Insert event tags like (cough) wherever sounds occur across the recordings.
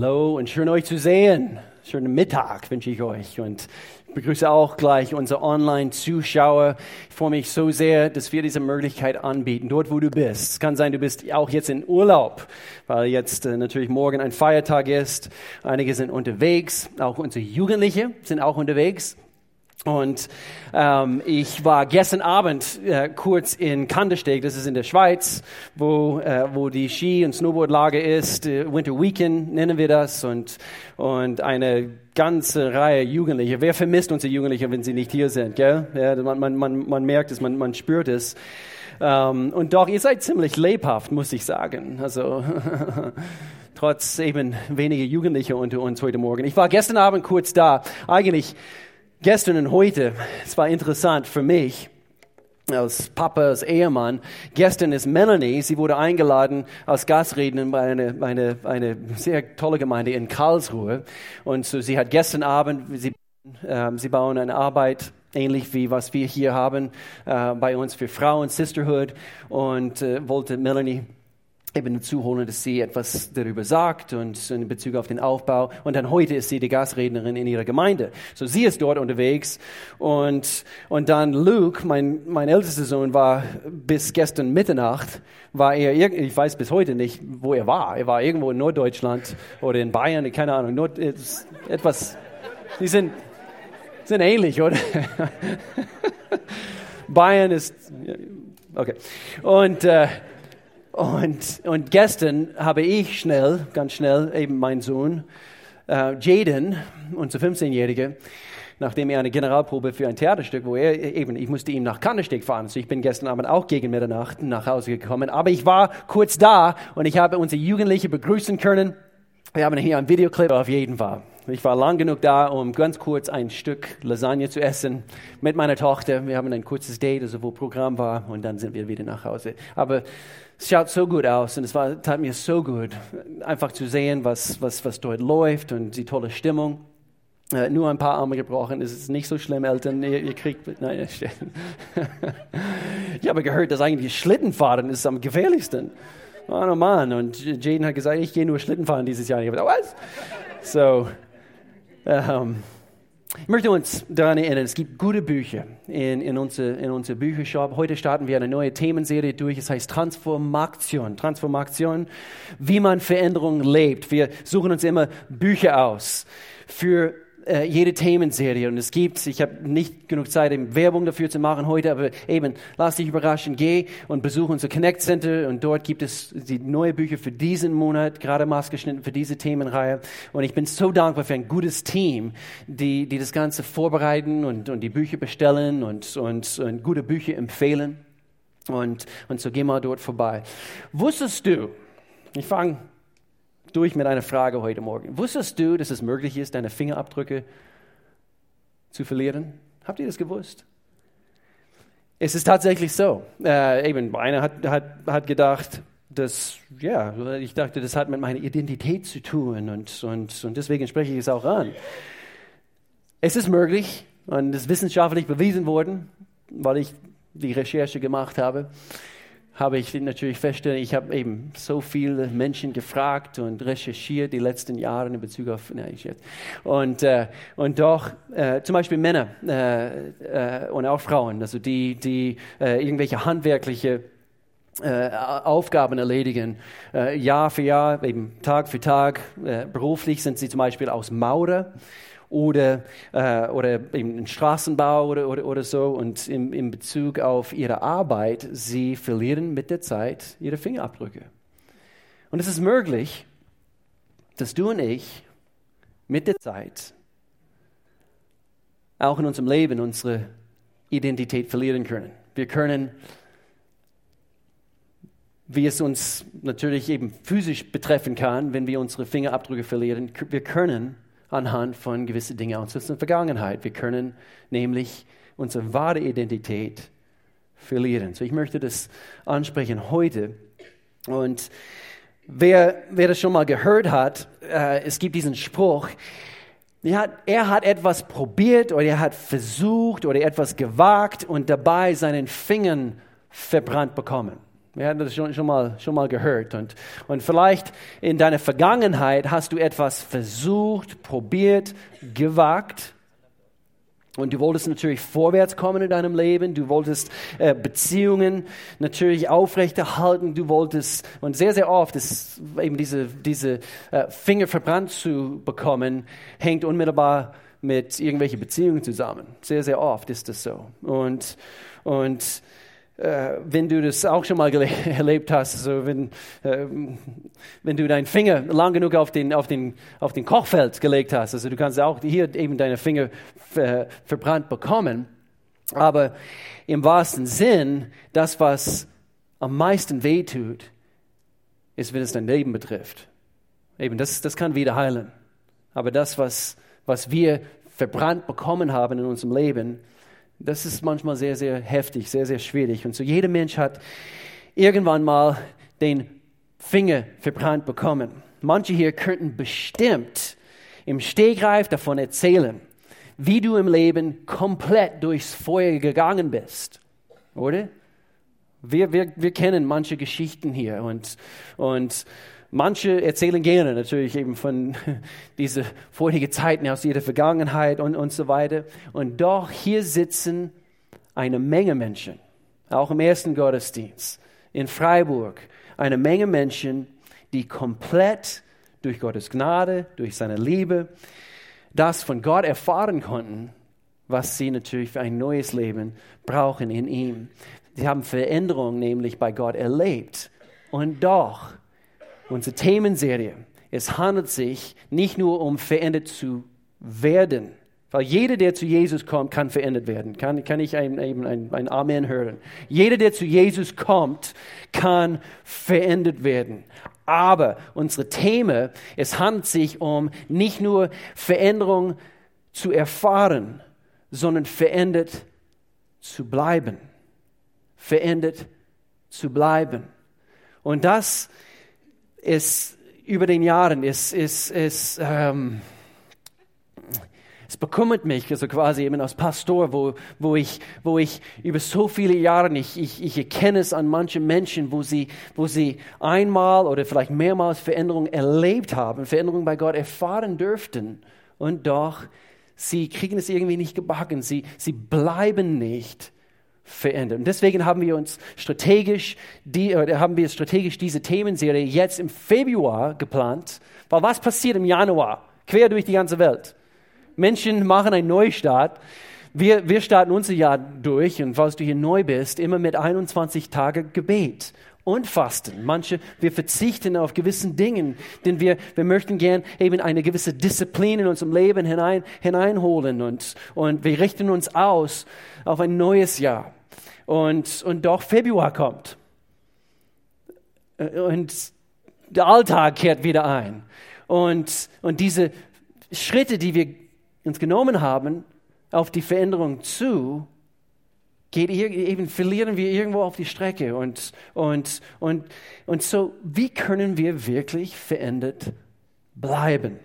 Hallo und schön euch zu sehen. Schönen Mittag wünsche ich euch und ich begrüße auch gleich unsere Online-Zuschauer. Ich freue mich so sehr, dass wir diese Möglichkeit anbieten, dort wo du bist. Es kann sein, du bist auch jetzt in Urlaub, weil jetzt äh, natürlich morgen ein Feiertag ist. Einige sind unterwegs, auch unsere Jugendliche sind auch unterwegs. Und ähm, ich war gestern Abend äh, kurz in Kandersteg, das ist in der Schweiz, wo, äh, wo die Ski- und Snowboardlage ist. Äh, Winter Weekend nennen wir das. Und, und eine ganze Reihe Jugendliche. Wer vermisst unsere Jugendliche, wenn sie nicht hier sind? Gell? Ja, man, man, man, man merkt es, man, man spürt es. Ähm, und doch, ihr seid ziemlich lebhaft, muss ich sagen. Also (laughs) trotz eben weniger Jugendliche unter uns heute Morgen. Ich war gestern Abend kurz da. Eigentlich Gestern und heute, es war interessant für mich, als Papa, als Ehemann. Gestern ist Melanie, sie wurde eingeladen als Gastrednerin bei einer eine, eine sehr tolle Gemeinde in Karlsruhe. Und so, sie hat gestern Abend, sie, äh, sie bauen eine Arbeit ähnlich wie was wir hier haben äh, bei uns für Frauen, Sisterhood. Und äh, wollte Melanie eben zuholen, dass sie etwas darüber sagt und in Bezug auf den Aufbau. Und dann heute ist sie die Gastrednerin in ihrer Gemeinde. So sie ist dort unterwegs. Und, und dann Luke, mein, mein ältester Sohn, war bis gestern Mitternacht, war er, ich weiß bis heute nicht, wo er war. Er war irgendwo in Norddeutschland oder in Bayern, keine Ahnung, Nord, etwas, die sind, sind ähnlich, oder? (laughs) Bayern ist, okay. Und, äh, und, und gestern habe ich schnell, ganz schnell, eben mein Sohn, äh, Jaden, unser 15-Jähriger, nachdem er eine Generalprobe für ein Theaterstück, wo er eben, ich musste ihm nach Kannesteg fahren. Also ich bin gestern Abend auch gegen Mitternacht nach Hause gekommen. Aber ich war kurz da und ich habe unsere Jugendliche begrüßen können. Wir haben hier ein Videoclip auf jeden Fall. Ich war lang genug da, um ganz kurz ein Stück Lasagne zu essen mit meiner Tochter. Wir haben ein kurzes Date, also wo Programm war, und dann sind wir wieder nach Hause. Aber es schaut so gut aus und es war, tat mir so gut, einfach zu sehen, was, was, was dort läuft und die tolle Stimmung. Äh, nur ein paar Arme gebrochen, es ist nicht so schlimm, Eltern, ihr, ihr kriegt, nein, (laughs) ich habe gehört, dass eigentlich Schlittenfahren ist am gefährlichsten. Oh Mann, und Jaden hat gesagt, ich gehe nur Schlittenfahren dieses Jahr. Ich habe gesagt, was? So, ähm, ich möchte uns daran erinnern, es gibt gute Bücher in, in unserem in unser Büchershop. Heute starten wir eine neue Themenserie durch. Es heißt Transformation. Transformation, wie man Veränderungen lebt. Wir suchen uns immer Bücher aus für äh, jede Themenserie. Und es gibt, ich habe nicht genug Zeit, eben Werbung dafür zu machen heute, aber eben, lass dich überraschen, geh und besuche unser Connect Center und dort gibt es die neue Bücher für diesen Monat, gerade maßgeschnitten für diese Themenreihe. Und ich bin so dankbar für ein gutes Team, die, die das Ganze vorbereiten und, und die Bücher bestellen und, und, und gute Bücher empfehlen. Und, und so geh mal dort vorbei. Wusstest du, ich fange durch mit einer Frage heute Morgen. Wusstest du, dass es möglich ist, deine Fingerabdrücke zu verlieren? Habt ihr das gewusst? Es ist tatsächlich so. Äh, eben, einer hat, hat, hat gedacht, dass, ja, ich dachte, das hat mit meiner Identität zu tun und, und, und deswegen spreche ich es auch an. Es ist möglich und es ist wissenschaftlich bewiesen worden, weil ich die Recherche gemacht habe habe ich natürlich festgestellt, ich habe eben so viele Menschen gefragt und recherchiert die letzten Jahre in Bezug auf, nein, ich jetzt. Und, äh, und doch, äh, zum Beispiel Männer äh, äh und auch Frauen, also die, die äh, irgendwelche handwerkliche äh, Aufgaben erledigen, Jahr für Jahr, eben Tag für Tag. beruflich sind sie zum Beispiel aus Maurer oder, äh, oder im Straßenbau oder, oder, oder so. Und in, in Bezug auf ihre Arbeit, sie verlieren mit der Zeit ihre Fingerabdrücke. Und es ist möglich, dass du und ich mit der Zeit auch in unserem Leben unsere Identität verlieren können. Wir können, wie es uns natürlich eben physisch betreffen kann, wenn wir unsere Fingerabdrücke verlieren, wir können anhand von gewissen Dingen aus unserer Vergangenheit. Wir können nämlich unsere wahre Identität verlieren. So, ich möchte das ansprechen heute. Und wer, wer das schon mal gehört hat, äh, es gibt diesen Spruch, er hat, er hat etwas probiert oder er hat versucht oder etwas gewagt und dabei seinen Fingern verbrannt bekommen. Wir hatten das schon, schon, mal, schon mal gehört. Und, und vielleicht in deiner Vergangenheit hast du etwas versucht, probiert, gewagt. Und du wolltest natürlich vorwärts kommen in deinem Leben. Du wolltest äh, Beziehungen natürlich aufrechterhalten. Du wolltest, und sehr, sehr oft ist eben diese, diese äh, Finger verbrannt zu bekommen, hängt unmittelbar mit irgendwelchen Beziehungen zusammen. Sehr, sehr oft ist das so. Und, und wenn du das auch schon mal (laughs) erlebt hast, also wenn, äh, wenn du deinen Finger lang genug auf den, auf, den, auf den Kochfeld gelegt hast, also du kannst auch hier eben deine Finger ver, verbrannt bekommen, aber im wahrsten Sinn, das, was am meisten wehtut, ist, wenn es dein Leben betrifft. Eben, das, das kann wieder heilen. Aber das, was was wir verbrannt bekommen haben in unserem Leben, das ist manchmal sehr, sehr heftig, sehr, sehr schwierig. Und so jeder Mensch hat irgendwann mal den Finger verbrannt bekommen. Manche hier könnten bestimmt im Stegreif davon erzählen, wie du im Leben komplett durchs Feuer gegangen bist. Oder? Wir, wir, wir kennen manche Geschichten hier und, und Manche erzählen gerne natürlich eben von (laughs) diese vorigen Zeiten aus ihrer Vergangenheit und, und so weiter. Und doch hier sitzen eine Menge Menschen, auch im ersten Gottesdienst in Freiburg, eine Menge Menschen, die komplett durch Gottes Gnade, durch seine Liebe, das von Gott erfahren konnten, was sie natürlich für ein neues Leben brauchen in ihm. Sie haben Veränderung nämlich bei Gott erlebt. Und doch unsere Themenserie. Es handelt sich nicht nur um verändert zu werden, weil jeder, der zu Jesus kommt, kann verändert werden. Kann, kann ich ein, ein, ein, ein Amen hören? Jeder, der zu Jesus kommt, kann verändert werden. Aber unsere Thema, es handelt sich um nicht nur Veränderung zu erfahren, sondern verändert zu bleiben. Verändert zu bleiben. Und das ist über den Jahren, ist, ist, ist, ähm, es bekümmert mich, also quasi eben als Pastor, wo, wo, ich, wo ich über so viele Jahre, ich, ich, ich erkenne es an manchen Menschen, wo sie, wo sie einmal oder vielleicht mehrmals Veränderung erlebt haben, Veränderung bei Gott erfahren dürften. Und doch, sie kriegen es irgendwie nicht gebacken, sie, sie bleiben nicht verändert. Und deswegen haben wir uns strategisch, die, äh, haben wir strategisch diese Themenserie jetzt im Februar geplant. Weil was passiert im Januar? Quer durch die ganze Welt. Menschen machen einen Neustart. Wir, wir starten unser Jahr durch und falls du hier neu bist, immer mit 21 Tage Gebet und Fasten. Manche, wir verzichten auf gewissen Dingen, denn wir, wir möchten gern eben eine gewisse Disziplin in unserem Leben hinein, hineinholen und, und wir richten uns aus auf ein neues Jahr und, und doch Februar kommt. Und der Alltag kehrt wieder ein. Und, und diese Schritte, die wir uns genommen haben, auf die Veränderung zu, geht eben, verlieren wir irgendwo auf die Strecke. Und, und, und, und so, wie können wir wirklich verändert bleiben?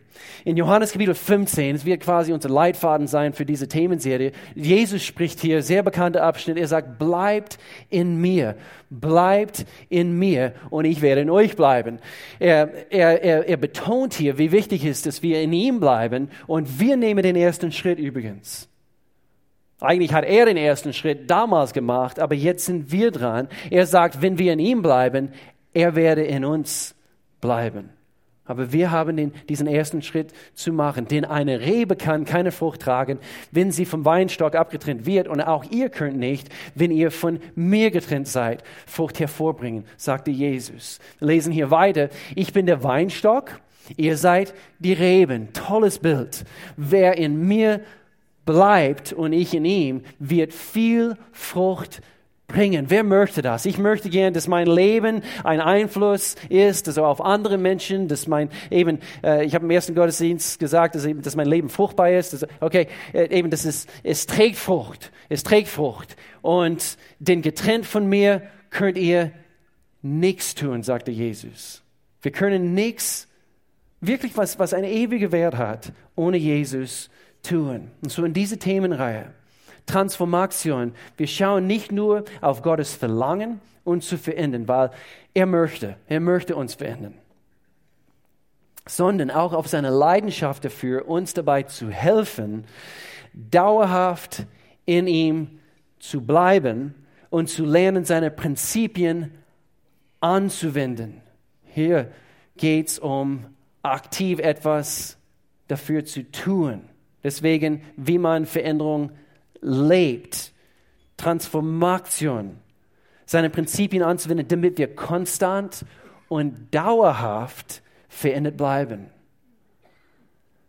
In Johannes Kapitel 15, es wird quasi unser Leitfaden sein für diese Themenserie. Jesus spricht hier, sehr bekannter Abschnitt. Er sagt, bleibt in mir, bleibt in mir und ich werde in euch bleiben. Er, er, er, er betont hier, wie wichtig es ist, dass wir in ihm bleiben und wir nehmen den ersten Schritt übrigens. Eigentlich hat er den ersten Schritt damals gemacht, aber jetzt sind wir dran. Er sagt, wenn wir in ihm bleiben, er werde in uns bleiben. Aber wir haben den, diesen ersten Schritt zu machen, denn eine Rebe kann keine Frucht tragen, wenn sie vom Weinstock abgetrennt wird. Und auch ihr könnt nicht, wenn ihr von mir getrennt seid, Frucht hervorbringen, sagte Jesus. Wir lesen hier weiter. Ich bin der Weinstock, ihr seid die Reben. Tolles Bild. Wer in mir bleibt und ich in ihm, wird viel Frucht bringen. Wer möchte das? Ich möchte gern, dass mein Leben ein Einfluss ist, also auf andere Menschen, dass mein eben, äh, ich habe im ersten Gottesdienst gesagt, dass, eben, dass mein Leben fruchtbar ist. Dass, okay, äh, eben, das ist, es trägt Frucht, es trägt Frucht. Und denn getrennt von mir könnt ihr nichts tun, sagte Jesus. Wir können nichts, wirklich was, was eine ewige Wert hat, ohne Jesus tun. Und so in diese Themenreihe Transformation. Wir schauen nicht nur auf Gottes Verlangen, uns zu verändern, weil er möchte, er möchte uns verändern, sondern auch auf seine Leidenschaft dafür, uns dabei zu helfen, dauerhaft in ihm zu bleiben und zu lernen, seine Prinzipien anzuwenden. Hier geht es um aktiv etwas dafür zu tun. Deswegen, wie man Veränderung lebt, Transformation, seine Prinzipien anzuwenden, damit wir konstant und dauerhaft verändert bleiben.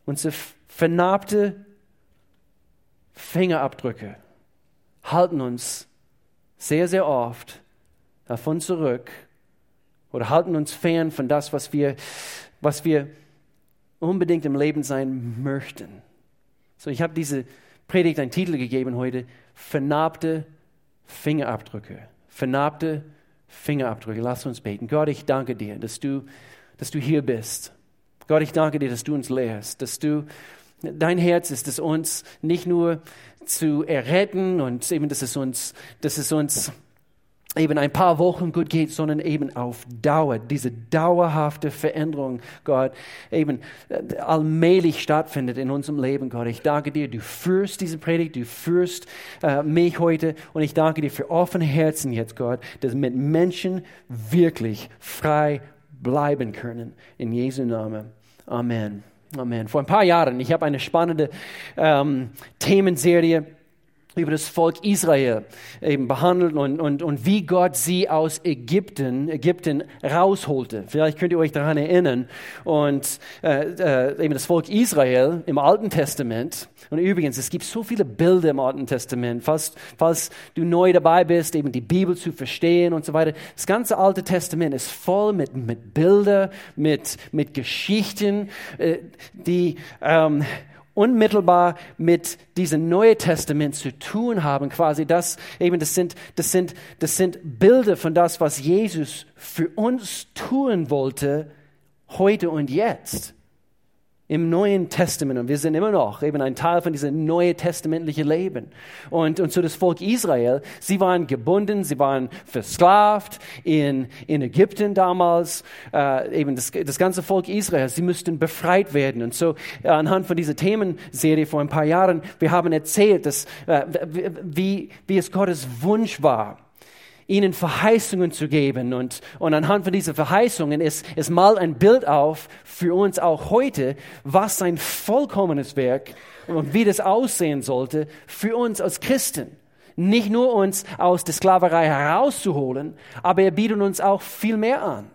Unsere vernarbte Fingerabdrücke halten uns sehr, sehr oft davon zurück oder halten uns fern von das, was wir, was wir unbedingt im Leben sein möchten. So, ich habe diese Predigt einen Titel gegeben heute, vernarbte Fingerabdrücke. Vernarbte Fingerabdrücke. Lass uns beten. Gott, ich danke dir, dass du, dass du hier bist. Gott, ich danke dir, dass du uns lehrst, dass du, dein Herz ist es uns nicht nur zu erretten und eben, dass es uns, dass es uns eben ein paar Wochen gut geht, sondern eben auf Dauer, diese dauerhafte Veränderung, Gott, eben äh, allmählich stattfindet in unserem Leben, Gott. Ich danke dir, du führst diese Predigt, du führst äh, mich heute und ich danke dir für offene Herzen jetzt, Gott, dass mit Menschen wirklich frei bleiben können. In Jesu Namen. Amen. Amen. Vor ein paar Jahren, ich habe eine spannende ähm, Themenserie über das Volk Israel eben behandelt und, und, und wie Gott sie aus Ägypten, Ägypten rausholte. Vielleicht könnt ihr euch daran erinnern. Und äh, äh, eben das Volk Israel im Alten Testament. Und übrigens, es gibt so viele Bilder im Alten Testament. Falls, falls du neu dabei bist, eben die Bibel zu verstehen und so weiter. Das ganze Alte Testament ist voll mit, mit Bildern, mit, mit Geschichten, äh, die... Ähm, unmittelbar mit diesem Neuen Testament zu tun haben, quasi das eben, das sind, das sind, das sind Bilder von das, was Jesus für uns tun wollte, heute und jetzt im Neuen Testament und wir sind immer noch eben ein Teil von diesem neuen testamentlichen Leben. Und, und so das Volk Israel, sie waren gebunden, sie waren versklavt in, in Ägypten damals, äh, eben das, das ganze Volk Israel, sie müssten befreit werden. Und so äh, anhand von dieser Themenserie vor ein paar Jahren, wir haben erzählt, dass, äh, wie, wie es Gottes Wunsch war, ihnen Verheißungen zu geben. Und, und anhand von diesen Verheißungen ist, ist mal ein Bild auf für uns auch heute, was sein vollkommenes Werk und wie das aussehen sollte für uns als Christen. Nicht nur uns aus der Sklaverei herauszuholen, aber er bietet uns auch viel mehr an.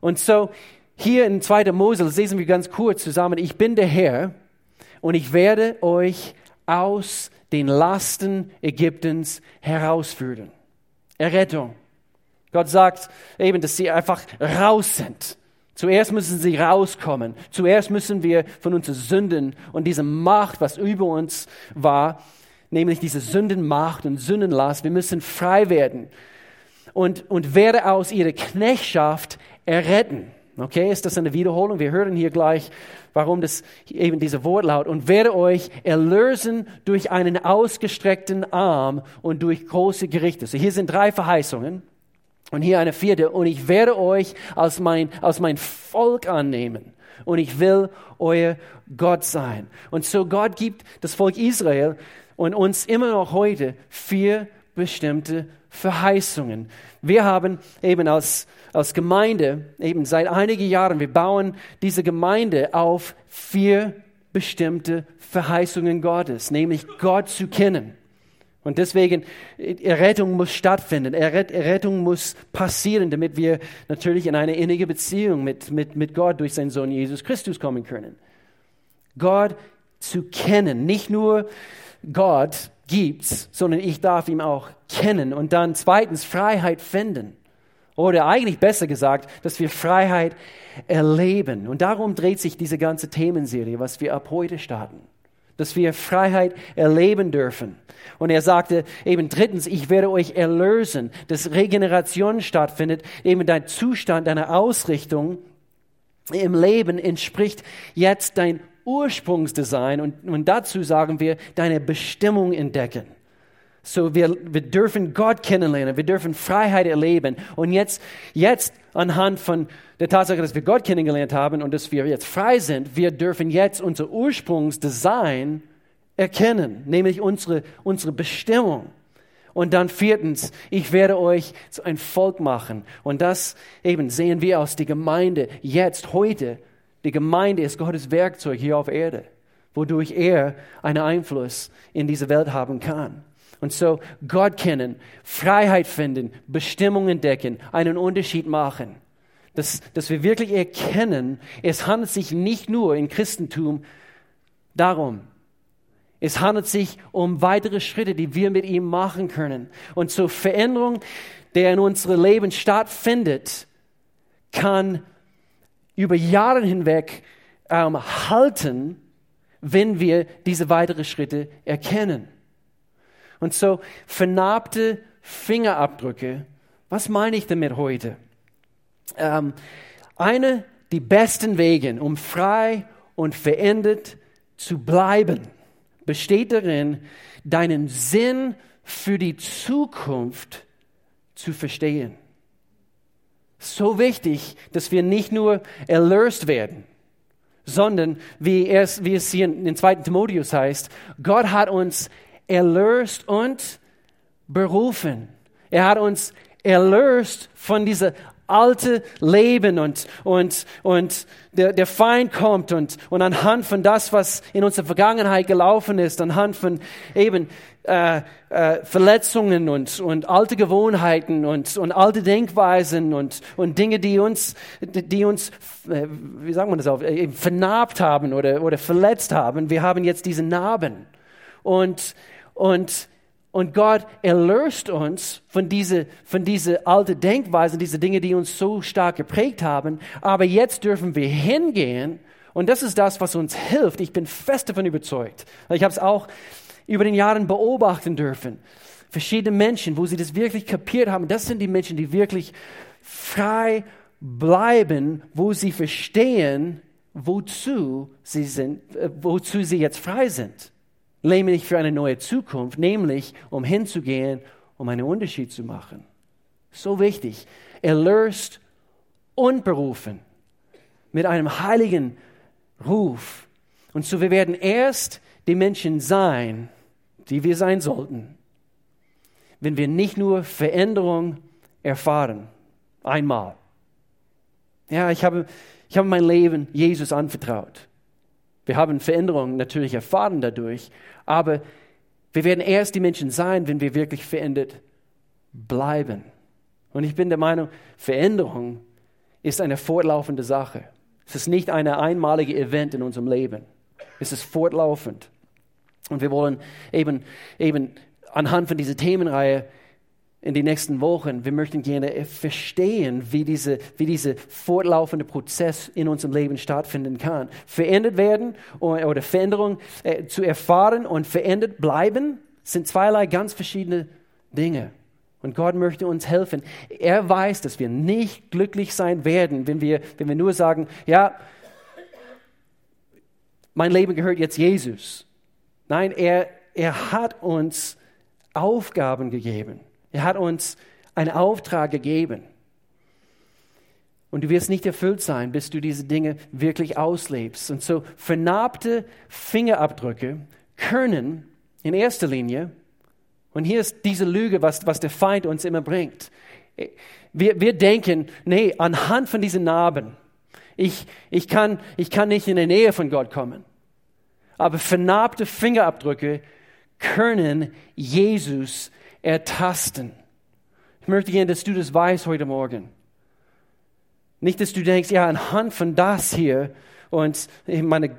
Und so hier in 2. Mose lesen wir ganz kurz zusammen, ich bin der Herr und ich werde euch aus den Lasten Ägyptens herausführen. Errettung. Gott sagt eben, dass sie einfach raus sind. Zuerst müssen sie rauskommen. Zuerst müssen wir von unseren Sünden und dieser Macht, was über uns war, nämlich diese Sündenmacht und Sündenlast, wir müssen frei werden und, und werde aus ihrer Knechtschaft erretten. Okay, ist das eine Wiederholung? Wir hören hier gleich, warum das eben dieser Wortlaut und werde euch erlösen durch einen ausgestreckten Arm und durch große Gerichte. So hier sind drei Verheißungen und hier eine vierte und ich werde euch als mein, als mein Volk annehmen und ich will euer Gott sein. Und so Gott gibt das Volk Israel und uns immer noch heute vier bestimmte Verheißungen. Wir haben eben als, als Gemeinde, eben seit einigen Jahren, wir bauen diese Gemeinde auf vier bestimmte Verheißungen Gottes, nämlich Gott zu kennen. Und deswegen, Errettung muss stattfinden, Errettung muss passieren, damit wir natürlich in eine innige Beziehung mit, mit, mit Gott durch seinen Sohn Jesus Christus kommen können. Gott zu kennen, nicht nur Gott gibt's, sondern ich darf ihn auch kennen und dann zweitens Freiheit finden. Oder eigentlich besser gesagt, dass wir Freiheit erleben. Und darum dreht sich diese ganze Themenserie, was wir ab heute starten. Dass wir Freiheit erleben dürfen. Und er sagte eben drittens, ich werde euch erlösen, dass Regeneration stattfindet, eben dein Zustand, deine Ausrichtung im Leben entspricht jetzt dein Ursprungsdesign und, und dazu sagen wir, deine Bestimmung entdecken. So, wir, wir dürfen Gott kennenlernen, wir dürfen Freiheit erleben. Und jetzt, jetzt anhand von der Tatsache, dass wir Gott kennengelernt haben und dass wir jetzt frei sind, wir dürfen jetzt unser Ursprungsdesign erkennen, nämlich unsere, unsere Bestimmung. Und dann viertens, ich werde euch zu ein Volk machen. Und das eben sehen wir aus der Gemeinde jetzt, heute. Die Gemeinde ist Gottes Werkzeug hier auf Erde, wodurch er einen Einfluss in diese Welt haben kann. Und so Gott kennen, Freiheit finden, Bestimmung entdecken, einen Unterschied machen. Dass, dass wir wirklich erkennen, es handelt sich nicht nur im Christentum darum. Es handelt sich um weitere Schritte, die wir mit ihm machen können. Und zur Veränderung, der in unserem Leben stattfindet, kann über Jahre hinweg ähm, halten, wenn wir diese weiteren Schritte erkennen. Und so vernarbte Fingerabdrücke, was meine ich damit heute? Ähm, eine die besten Wege, um frei und verändert zu bleiben, besteht darin, deinen Sinn für die Zukunft zu verstehen. So wichtig, dass wir nicht nur erlöst werden, sondern wie es, wie es hier in 2. Timotheus heißt, Gott hat uns erlöst und berufen. Er hat uns erlöst von dieser alte Leben und, und, und der, der Feind kommt und, und anhand von das, was in unserer Vergangenheit gelaufen ist, anhand von eben äh, äh, Verletzungen und, und alte Gewohnheiten und, und alte Denkweisen und, und Dinge, die uns, die uns äh, wie sagen wir das auf, äh, vernarbt haben oder, oder verletzt haben. Wir haben jetzt diese Narben. Und und, und Gott erlöst uns von diese, von diese alte Denkweise, diese Dinge, die uns so stark geprägt haben. Aber jetzt dürfen wir hingehen und das ist das, was uns hilft. Ich bin fest davon überzeugt. Ich habe es auch über den Jahren beobachten dürfen. Verschiedene Menschen, wo sie das wirklich kapiert haben, das sind die Menschen, die wirklich frei bleiben, wo sie verstehen, wozu sie sind, äh, wozu sie jetzt frei sind nämlich für eine neue Zukunft, nämlich um hinzugehen, um einen Unterschied zu machen. So wichtig. Erlöst und berufen mit einem heiligen Ruf. Und so wir werden erst die Menschen sein, die wir sein sollten, wenn wir nicht nur Veränderung erfahren, einmal. Ja, ich habe, ich habe mein Leben Jesus anvertraut. Wir haben Veränderungen natürlich erfahren dadurch, aber wir werden erst die Menschen sein, wenn wir wirklich verändert bleiben. Und ich bin der Meinung, Veränderung ist eine fortlaufende Sache. Es ist nicht ein einmaliges Event in unserem Leben. Es ist fortlaufend. Und wir wollen eben, eben anhand von dieser Themenreihe in den nächsten Wochen, wir möchten gerne verstehen, wie dieser wie diese fortlaufende Prozess in unserem Leben stattfinden kann. Verändert werden oder Veränderung äh, zu erfahren und verändert bleiben sind zweierlei ganz verschiedene Dinge. Und Gott möchte uns helfen. Er weiß, dass wir nicht glücklich sein werden, wenn wir, wenn wir nur sagen, ja, mein Leben gehört jetzt Jesus. Nein, er, er hat uns Aufgaben gegeben. Er hat uns einen Auftrag gegeben. Und du wirst nicht erfüllt sein, bis du diese Dinge wirklich auslebst. Und so vernarbte Fingerabdrücke können in erster Linie, und hier ist diese Lüge, was, was der Feind uns immer bringt. Wir, wir denken, nee, anhand von diesen Narben, ich, ich, kann, ich kann nicht in der Nähe von Gott kommen. Aber vernarbte Fingerabdrücke können Jesus ertasten. Ich möchte gerne, dass du das weißt heute Morgen. Nicht, dass du denkst, ja, anhand von das hier und meine,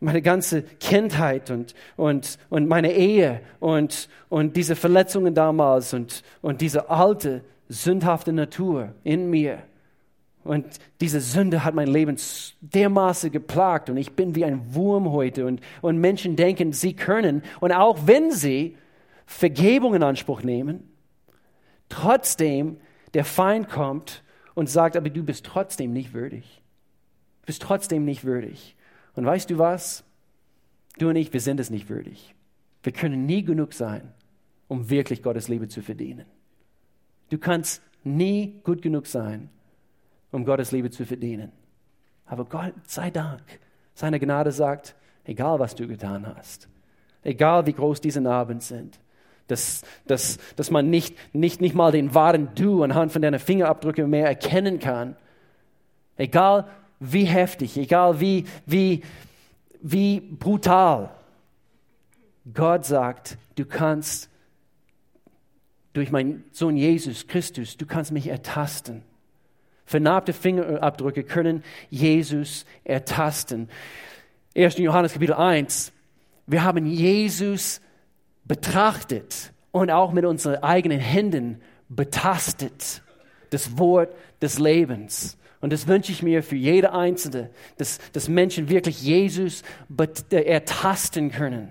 meine ganze Kindheit und, und, und meine Ehe und, und diese Verletzungen damals und, und diese alte, sündhafte Natur in mir. Und diese Sünde hat mein Leben dermaßen geplagt und ich bin wie ein Wurm heute. Und, und Menschen denken, sie können. Und auch wenn sie Vergebung in Anspruch nehmen, trotzdem der Feind kommt und sagt, aber du bist trotzdem nicht würdig. Du bist trotzdem nicht würdig. Und weißt du was? Du und ich, wir sind es nicht würdig. Wir können nie genug sein, um wirklich Gottes Liebe zu verdienen. Du kannst nie gut genug sein, um Gottes Liebe zu verdienen. Aber Gott sei Dank, seine Gnade sagt, egal was du getan hast, egal wie groß diese Narben sind, dass, dass, dass man nicht, nicht, nicht mal den wahren Du anhand von deiner Fingerabdrücke mehr erkennen kann, egal wie heftig, egal wie, wie, wie brutal, Gott sagt, du kannst durch meinen Sohn Jesus Christus, du kannst mich ertasten. Vernarbte Fingerabdrücke können Jesus ertasten. 1. Johannes Kapitel 1. Wir haben Jesus betrachtet und auch mit unseren eigenen Händen betastet. Das Wort des Lebens. Und das wünsche ich mir für jede Einzelne, dass, dass Menschen wirklich Jesus ertasten können.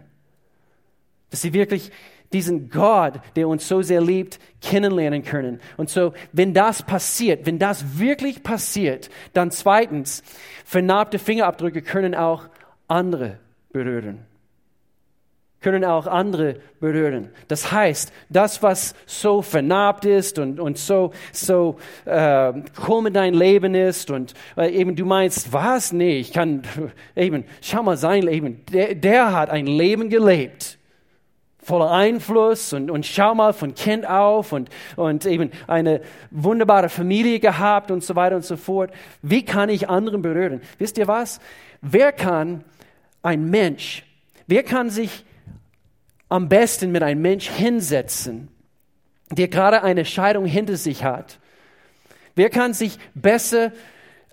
Dass sie wirklich diesen Gott, der uns so sehr liebt, kennenlernen können. Und so, wenn das passiert, wenn das wirklich passiert, dann zweitens, vernarbte Fingerabdrücke können auch andere berühren. Können auch andere berühren. Das heißt, das, was so vernarbt ist und, und so, so äh, krumm in dein Leben ist und äh, eben du meinst, was? Nee, ich kann (laughs) eben, schau mal sein Leben. Der, der hat ein Leben gelebt voller Einfluss und, und schau mal von Kind auf und, und eben eine wunderbare Familie gehabt und so weiter und so fort. Wie kann ich anderen berühren? Wisst ihr was? Wer kann ein Mensch, wer kann sich am besten mit einem Mensch hinsetzen, der gerade eine Scheidung hinter sich hat? Wer kann sich besser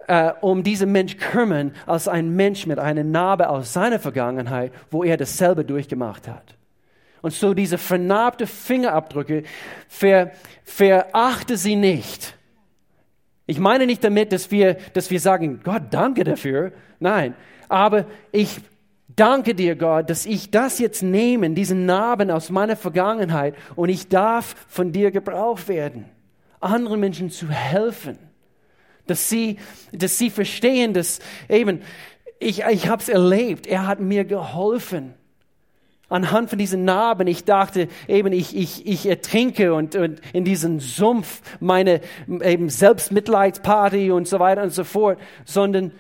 äh, um diesen Mensch kümmern als ein Mensch mit einer Narbe aus seiner Vergangenheit, wo er dasselbe durchgemacht hat? Und so diese vernarbte Fingerabdrücke, ver, verachte sie nicht. Ich meine nicht damit, dass wir, dass wir sagen, Gott, danke dafür. Nein, aber ich danke dir, Gott, dass ich das jetzt nehme, diesen Narben aus meiner Vergangenheit, und ich darf von dir gebraucht werden, anderen Menschen zu helfen, dass sie, dass sie verstehen, dass eben, ich, ich habe es erlebt, er hat mir geholfen anhand von diesen Narben, ich dachte eben, ich, ich, ich ertrinke und, und in diesen Sumpf meine eben Selbstmitleidsparty und so weiter und so fort, sondern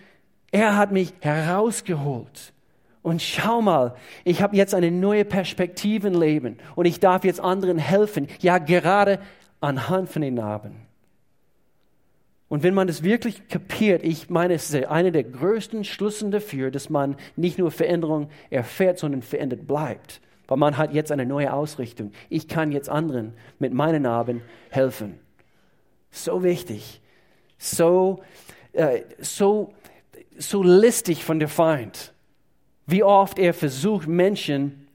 er hat mich herausgeholt. Und schau mal, ich habe jetzt eine neue Perspektive im Leben und ich darf jetzt anderen helfen, ja gerade anhand von den Narben. Und wenn man das wirklich kapiert, ich meine, es ist einer der größten Schlüssel dafür, dass man nicht nur Veränderung erfährt, sondern verändert bleibt. Weil man hat jetzt eine neue Ausrichtung. Ich kann jetzt anderen mit meinen Narben helfen. So wichtig. So, äh, so, so listig von der Feind. Wie oft er versucht, Menschen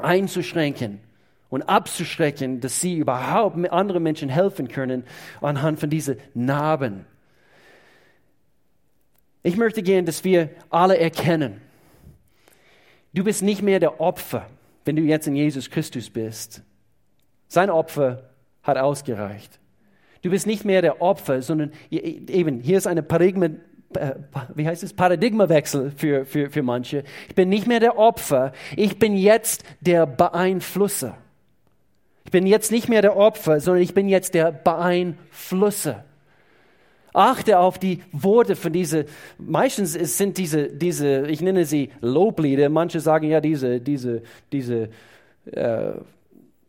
einzuschränken und abzuschrecken, dass sie überhaupt anderen Menschen helfen können anhand von diesen Narben. Ich möchte gern, dass wir alle erkennen, du bist nicht mehr der Opfer, wenn du jetzt in Jesus Christus bist. Sein Opfer hat ausgereicht. Du bist nicht mehr der Opfer, sondern eben, hier ist eine Paradigma, äh, wie heißt es, Paradigmawechsel für, für, für manche. Ich bin nicht mehr der Opfer, ich bin jetzt der Beeinflusser. Ich bin jetzt nicht mehr der Opfer, sondern ich bin jetzt der Beeinflusser. Achte auf die Worte von diese, meistens sind diese, diese, ich nenne sie Loblieder, manche sagen ja diese, diese, diese, äh,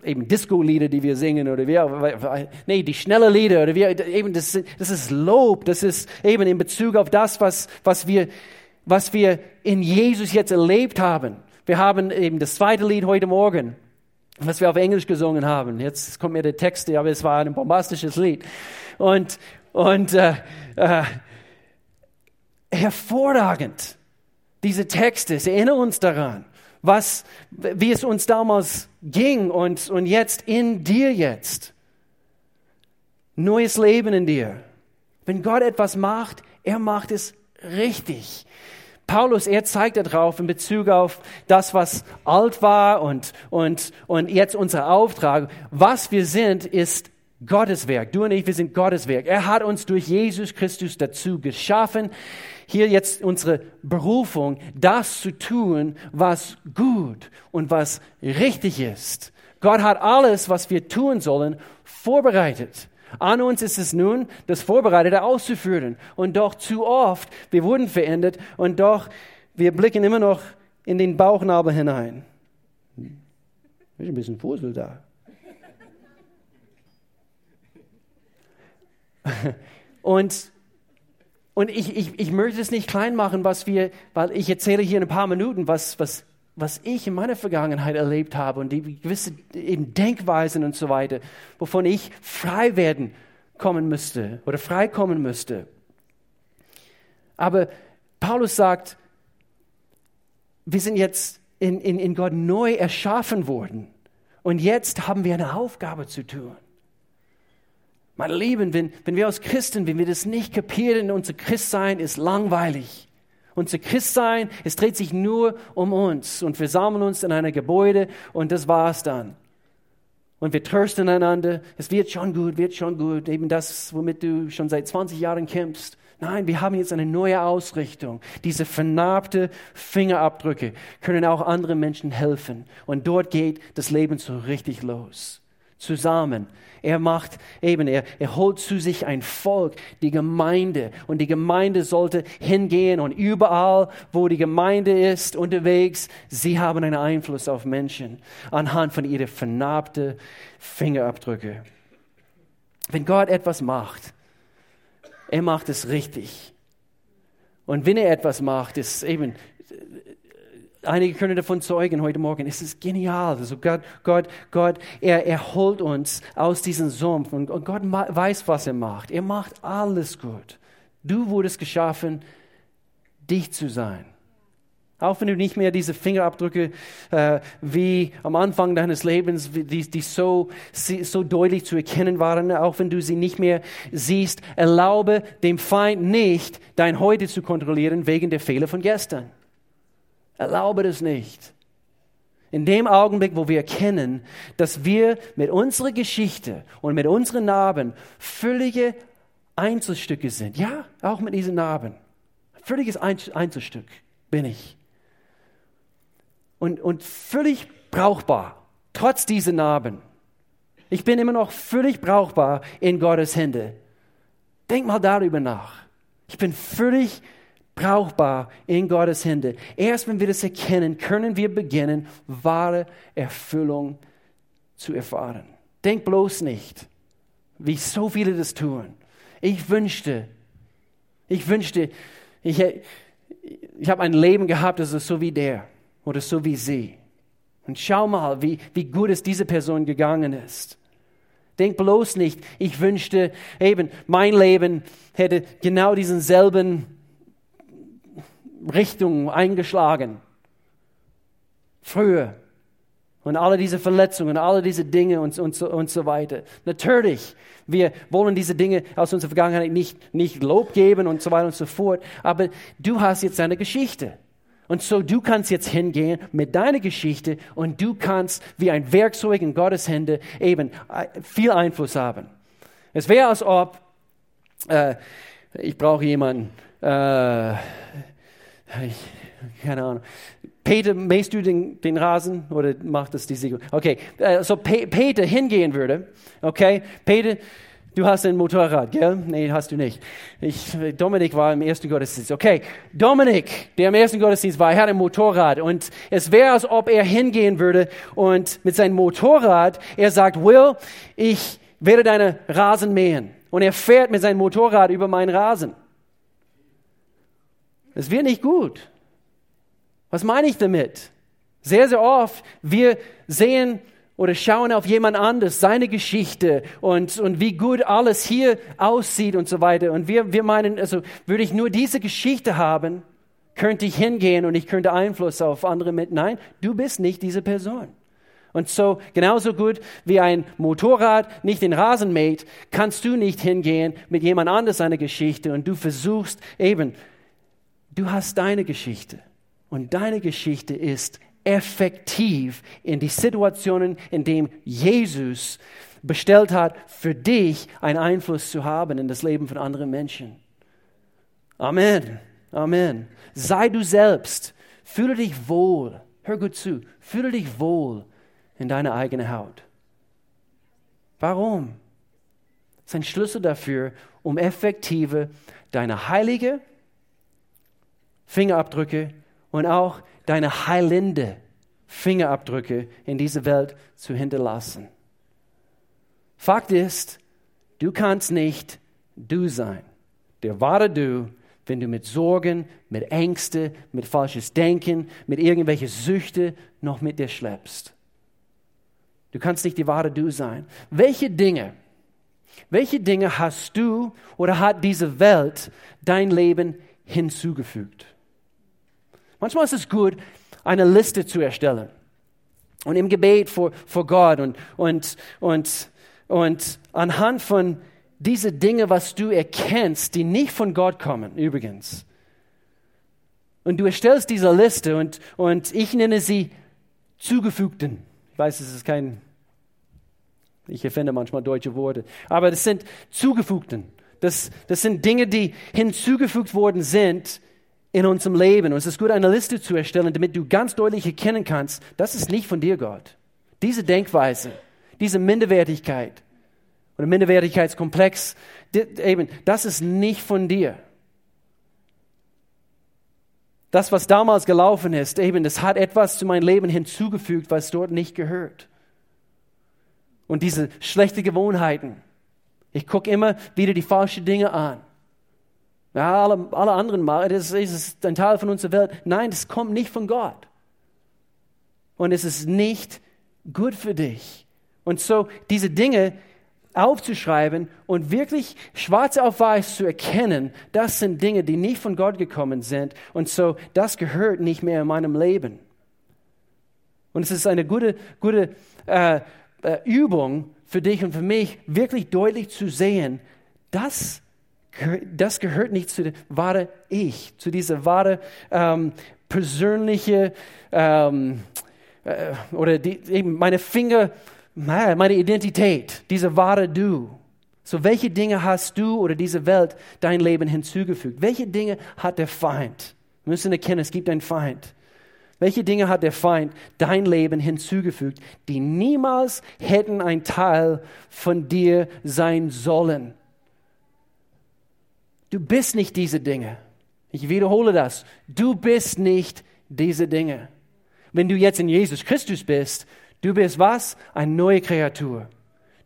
eben Disco-Lieder, die wir singen oder wir, nee, die schnelle Lieder oder wir, eben das, das ist Lob, das ist eben in Bezug auf das, was, was wir, was wir in Jesus jetzt erlebt haben. Wir haben eben das zweite Lied heute Morgen was wir auf Englisch gesungen haben. Jetzt kommt mir der Text, aber es war ein bombastisches Lied. Und, und äh, äh, hervorragend, diese Texte, sie erinnern uns daran, was, wie es uns damals ging und, und jetzt in dir jetzt. Neues Leben in dir. Wenn Gott etwas macht, er macht es richtig. Paulus, er zeigt darauf in Bezug auf das, was alt war und, und, und jetzt unser Auftrag. Was wir sind, ist Gottes Werk. Du und ich, wir sind Gottes Werk. Er hat uns durch Jesus Christus dazu geschaffen. hier jetzt unsere Berufung, das zu tun, was gut und was richtig ist. Gott hat alles, was wir tun sollen, vorbereitet. An uns ist es nun, das Vorbereitete auszuführen. Und doch zu oft, wir wurden verändert und doch, wir blicken immer noch in den Bauchnabel hinein. Ist ein bisschen Fussel da. (laughs) Und, und ich, ich, ich möchte es nicht klein machen, was wir, weil ich erzähle hier in ein paar Minuten, was, was, was ich in meiner Vergangenheit erlebt habe und die gewisse eben Denkweisen und so weiter, wovon ich frei werden kommen müsste oder frei kommen müsste. Aber Paulus sagt, wir sind jetzt in, in, in Gott neu erschaffen worden und jetzt haben wir eine Aufgabe zu tun. Meine Lieben, wenn, wenn wir als Christen, wenn wir das nicht kapieren, unser Christsein ist langweilig. Unser Christsein, es dreht sich nur um uns und wir sammeln uns in einem Gebäude und das war's dann. Und wir trösten einander, es wird schon gut, wird schon gut, eben das, womit du schon seit 20 Jahren kämpfst. Nein, wir haben jetzt eine neue Ausrichtung. Diese vernarbte Fingerabdrücke können auch anderen Menschen helfen. Und dort geht das Leben so richtig los. Zusammen er macht eben, er, er holt zu sich ein Volk, die Gemeinde. Und die Gemeinde sollte hingehen und überall, wo die Gemeinde ist, unterwegs, sie haben einen Einfluss auf Menschen anhand von ihren vernarbten Fingerabdrücke. Wenn Gott etwas macht, er macht es richtig. Und wenn er etwas macht, ist eben einige können davon zeugen heute Morgen. Es ist genial. Also Gott, Gott, Gott, er, er holt uns aus diesem Sumpf und, und Gott weiß, was er macht. Er macht alles gut. Du wurdest geschaffen, dich zu sein. Auch wenn du nicht mehr diese Fingerabdrücke äh, wie am Anfang deines Lebens, die, die so, so deutlich zu erkennen waren, auch wenn du sie nicht mehr siehst, erlaube dem Feind nicht, dein Heute zu kontrollieren wegen der Fehler von gestern. Erlaube das nicht. In dem Augenblick, wo wir erkennen, dass wir mit unserer Geschichte und mit unseren Narben völlige Einzelstücke sind. Ja, auch mit diesen Narben. Völliges Einzelstück bin ich. Und, und völlig brauchbar, trotz dieser Narben. Ich bin immer noch völlig brauchbar in Gottes Hände. Denk mal darüber nach. Ich bin völlig brauchbar brauchbar in Gottes Hände. Erst wenn wir das erkennen, können wir beginnen, wahre Erfüllung zu erfahren. Denk bloß nicht, wie so viele das tun. Ich wünschte, ich wünschte, ich, ich habe ein Leben gehabt, das ist so wie der oder so wie sie. Und schau mal, wie, wie gut es dieser Person gegangen ist. Denk bloß nicht, ich wünschte eben, mein Leben hätte genau diesen selben Richtung eingeschlagen. Früher. Und alle diese Verletzungen, alle diese Dinge und, und, so, und so weiter. Natürlich, wir wollen diese Dinge aus unserer Vergangenheit nicht, nicht Lob geben und so weiter und so fort. Aber du hast jetzt eine Geschichte. Und so du kannst jetzt hingehen mit deiner Geschichte und du kannst wie ein Werkzeug in Gottes Hände eben äh, viel Einfluss haben. Es wäre, als ob, äh, ich brauche jemanden, äh, ich, keine Ahnung. Peter, mähst du den, den Rasen oder macht das die Siegel? Okay, äh, so Pe Peter hingehen würde, okay, Peter, du hast ein Motorrad, gell? Nee, hast du nicht. Ich, Dominik war im ersten Gottesdienst. Okay, Dominik, der im ersten Gottesdienst war, er hat ein Motorrad und es wäre, als ob er hingehen würde und mit seinem Motorrad, er sagt, Will, ich werde deine Rasen mähen. Und er fährt mit seinem Motorrad über meinen Rasen. Es wird nicht gut. Was meine ich damit? Sehr, sehr oft, wir sehen oder schauen auf jemand anderes, seine Geschichte und, und wie gut alles hier aussieht und so weiter. Und wir, wir meinen, also würde ich nur diese Geschichte haben, könnte ich hingehen und ich könnte Einfluss auf andere mit. Nein, du bist nicht diese Person. Und so, genauso gut wie ein Motorrad nicht den Rasen mäht, kannst du nicht hingehen mit jemand anderes seine Geschichte und du versuchst eben Du hast deine Geschichte und deine Geschichte ist effektiv in die Situationen, in denen Jesus bestellt hat, für dich einen Einfluss zu haben in das Leben von anderen Menschen. Amen. Amen. Sei du selbst. Fühle dich wohl. Hör gut zu. Fühle dich wohl in deiner eigenen Haut. Warum? Das ist ein Schlüssel dafür, um effektive deine heilige Fingerabdrücke und auch deine heilende Fingerabdrücke in diese Welt zu hinterlassen. Fakt ist, du kannst nicht du sein. Der wahre Du, wenn du mit Sorgen, mit Ängste, mit falsches Denken, mit irgendwelchen Süchte noch mit dir schleppst. Du kannst nicht die wahre Du sein. Welche Dinge, welche Dinge hast du oder hat diese Welt dein Leben hinzugefügt? Manchmal ist es gut, eine Liste zu erstellen und im Gebet vor, vor Gott und, und, und, und anhand von diesen Dingen, was du erkennst, die nicht von Gott kommen, übrigens. Und du erstellst diese Liste und, und ich nenne sie zugefügten. Ich weiß, es ist kein, ich erfinde manchmal deutsche Worte, aber das sind zugefügten. Das, das sind Dinge, die hinzugefügt worden sind in unserem Leben. Und es ist gut, eine Liste zu erstellen, damit du ganz deutlich erkennen kannst, das ist nicht von dir, Gott. Diese Denkweise, diese Minderwertigkeit oder Minderwertigkeitskomplex, eben, das ist nicht von dir. Das, was damals gelaufen ist, eben, das hat etwas zu meinem Leben hinzugefügt, was dort nicht gehört. Und diese schlechten Gewohnheiten. Ich gucke immer wieder die falschen Dinge an. Ja, alle, alle anderen mal, das ist ein Teil von unserer Welt. Nein, das kommt nicht von Gott. Und es ist nicht gut für dich. Und so diese Dinge aufzuschreiben und wirklich schwarz auf weiß zu erkennen, das sind Dinge, die nicht von Gott gekommen sind. Und so, das gehört nicht mehr in meinem Leben. Und es ist eine gute, gute äh, äh, Übung für dich und für mich, wirklich deutlich zu sehen, das das gehört nicht zu dem wahre Ich, zu dieser wahre ähm, persönliche ähm, äh, oder die, eben meine Finger, meine Identität, diese wahre Du. So, welche Dinge hast du oder diese Welt dein Leben hinzugefügt? Welche Dinge hat der Feind? Wir müssen erkennen, es gibt einen Feind. Welche Dinge hat der Feind dein Leben hinzugefügt, die niemals hätten ein Teil von dir sein sollen? Du bist nicht diese Dinge. Ich wiederhole das. Du bist nicht diese Dinge. Wenn du jetzt in Jesus Christus bist, du bist was? Eine neue Kreatur.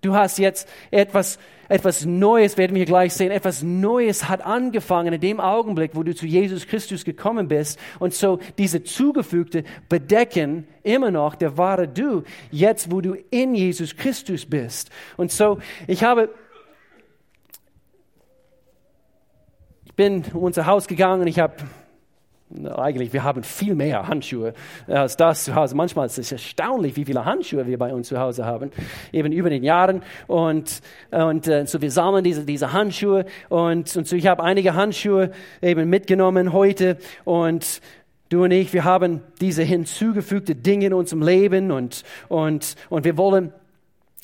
Du hast jetzt etwas, etwas Neues, werden wir gleich sehen. Etwas Neues hat angefangen in dem Augenblick, wo du zu Jesus Christus gekommen bist. Und so diese zugefügte bedecken immer noch der wahre Du, jetzt wo du in Jesus Christus bist. Und so, ich habe bin in unser Haus gegangen. Und ich habe eigentlich, wir haben viel mehr Handschuhe als das zu Hause. Manchmal ist es erstaunlich, wie viele Handschuhe wir bei uns zu Hause haben, eben über den Jahren. Und, und äh, so wir sammeln diese, diese Handschuhe. Und, und so ich habe einige Handschuhe eben mitgenommen heute. Und du und ich, wir haben diese hinzugefügte Dinge in unserem Leben. Und, und, und wir wollen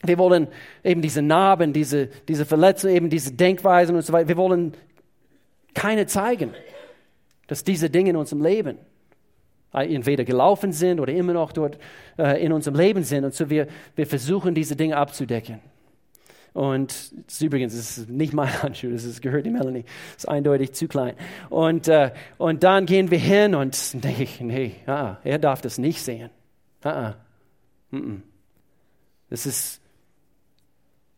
wir wollen eben diese Narben, diese, diese Verletzungen, eben diese Denkweisen und so weiter, wir wollen keine zeigen, dass diese Dinge in unserem Leben entweder gelaufen sind oder immer noch dort äh, in unserem Leben sind. Und so wir, wir versuchen, diese Dinge abzudecken. Und das übrigens das ist nicht mein (laughs) Handschuh, das ist, gehört die Melanie. Das ist eindeutig zu klein. Und, äh, und dann gehen wir hin und ich, (laughs) nee, ah, er darf das nicht sehen. Ah, ah. Mm. Das, ist,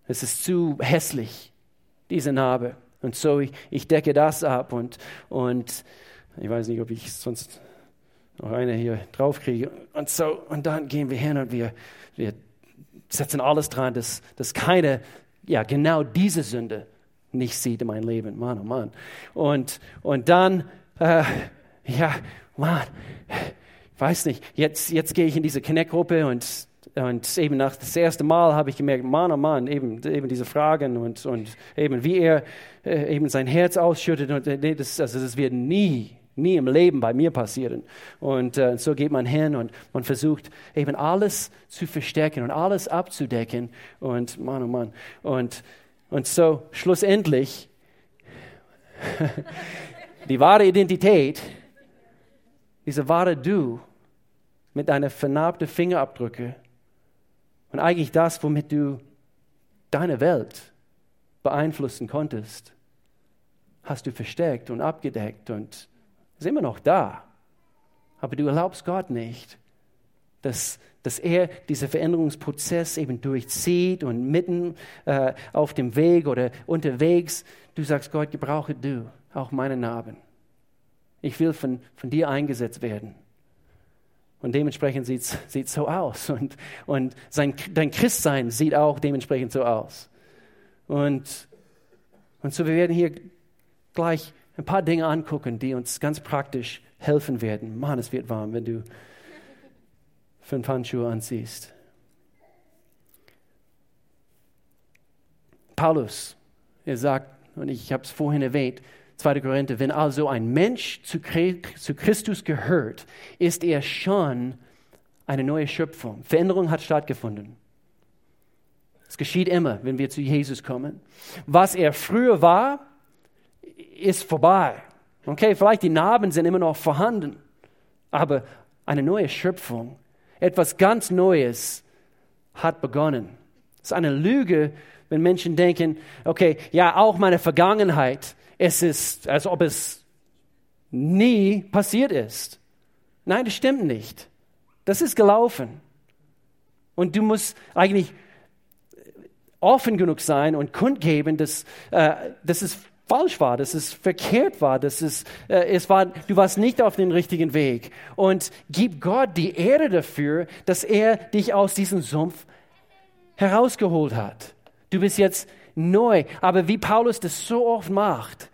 das ist zu hässlich, diese Narbe. Und so, ich, ich decke das ab und, und ich weiß nicht, ob ich sonst noch eine hier draufkriege. Und so, und dann gehen wir hin und wir, wir setzen alles dran, dass, dass keine, ja, genau diese Sünde nicht sieht in meinem Leben. Mann, oh Mann. Und, und dann, äh, ja, Mann, weiß nicht, jetzt, jetzt gehe ich in diese Connect-Gruppe und und eben nach das erste Mal habe ich gemerkt, Mann, oh Mann, eben, eben diese Fragen und, und eben wie er äh, eben sein Herz ausschüttet. Und, äh, das, also das wird nie, nie im Leben bei mir passieren. Und äh, so geht man hin und man versucht eben alles zu verstecken und alles abzudecken. Und Mann, oh Mann. Und, und so schlussendlich (laughs) die wahre Identität, diese wahre Du mit deinen vernarbten Fingerabdrücke und eigentlich das, womit du deine Welt beeinflussen konntest, hast du versteckt und abgedeckt und ist immer noch da. Aber du erlaubst Gott nicht, dass, dass er diesen Veränderungsprozess eben durchzieht und mitten äh, auf dem Weg oder unterwegs, du sagst, Gott, gebrauche du auch meine Narben. Ich will von, von dir eingesetzt werden. Und dementsprechend sieht es so aus. Und, und sein, dein Christsein sieht auch dementsprechend so aus. Und, und so, wir werden hier gleich ein paar Dinge angucken, die uns ganz praktisch helfen werden. Mann, es wird warm, wenn du fünf Handschuhe anziehst. Paulus, er sagt, und ich habe es vorhin erwähnt, 2. Korinther, wenn also ein Mensch zu Christus gehört, ist er schon eine neue Schöpfung. Veränderung hat stattgefunden. Es geschieht immer, wenn wir zu Jesus kommen. Was er früher war, ist vorbei. Okay, vielleicht die Narben sind immer noch vorhanden, aber eine neue Schöpfung, etwas ganz Neues hat begonnen. Es ist eine Lüge, wenn Menschen denken, okay, ja, auch meine Vergangenheit, es ist, als ob es nie passiert ist. Nein, das stimmt nicht. Das ist gelaufen. Und du musst eigentlich offen genug sein und kundgeben, dass, äh, dass es falsch war, dass es verkehrt war, dass es, äh, es war, du warst nicht auf dem richtigen Weg. Und gib Gott die Ehre dafür, dass er dich aus diesem Sumpf herausgeholt hat. Du bist jetzt neu. Aber wie Paulus das so oft macht,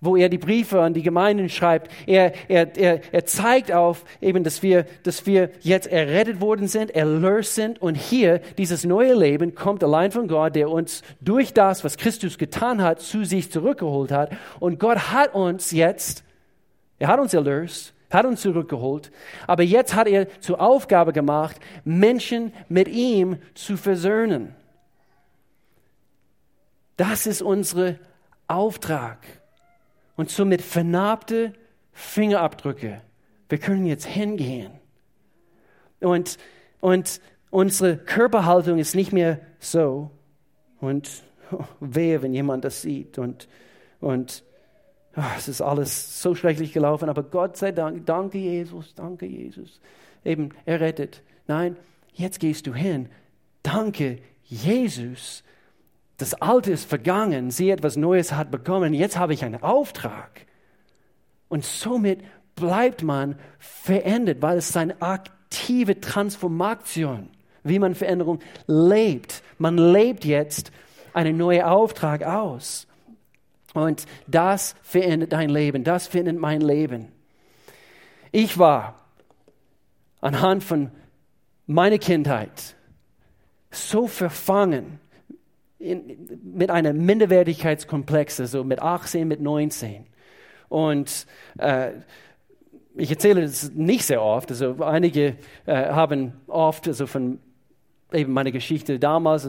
wo er die Briefe an die Gemeinden schreibt, er, er, er, er zeigt auf eben, dass wir, dass wir jetzt errettet worden sind, erlöst sind und hier dieses neue Leben kommt allein von Gott, der uns durch das, was Christus getan hat, zu sich zurückgeholt hat. Und Gott hat uns jetzt, er hat uns erlöst, hat uns zurückgeholt, aber jetzt hat er zur Aufgabe gemacht, Menschen mit ihm zu versöhnen. Das ist unser Auftrag. Und somit vernarbte Fingerabdrücke. Wir können jetzt hingehen. Und, und unsere Körperhaltung ist nicht mehr so. Und oh, wehe, wenn jemand das sieht. Und, und oh, es ist alles so schrecklich gelaufen. Aber Gott sei Dank, danke Jesus, danke Jesus. Eben, er rettet. Nein, jetzt gehst du hin. Danke Jesus das Alte ist vergangen, sie etwas Neues hat bekommen, jetzt habe ich einen Auftrag. Und somit bleibt man verändert, weil es eine aktive Transformation, wie man Veränderung lebt. Man lebt jetzt einen neuen Auftrag aus. Und das verändert dein Leben, das verändert mein Leben. Ich war anhand von meiner Kindheit so verfangen in, mit einem Minderwertigkeitskomplex, also mit 18, mit 19. Und äh, ich erzähle das nicht sehr oft, also einige äh, haben oft also von eben meine Geschichte damals.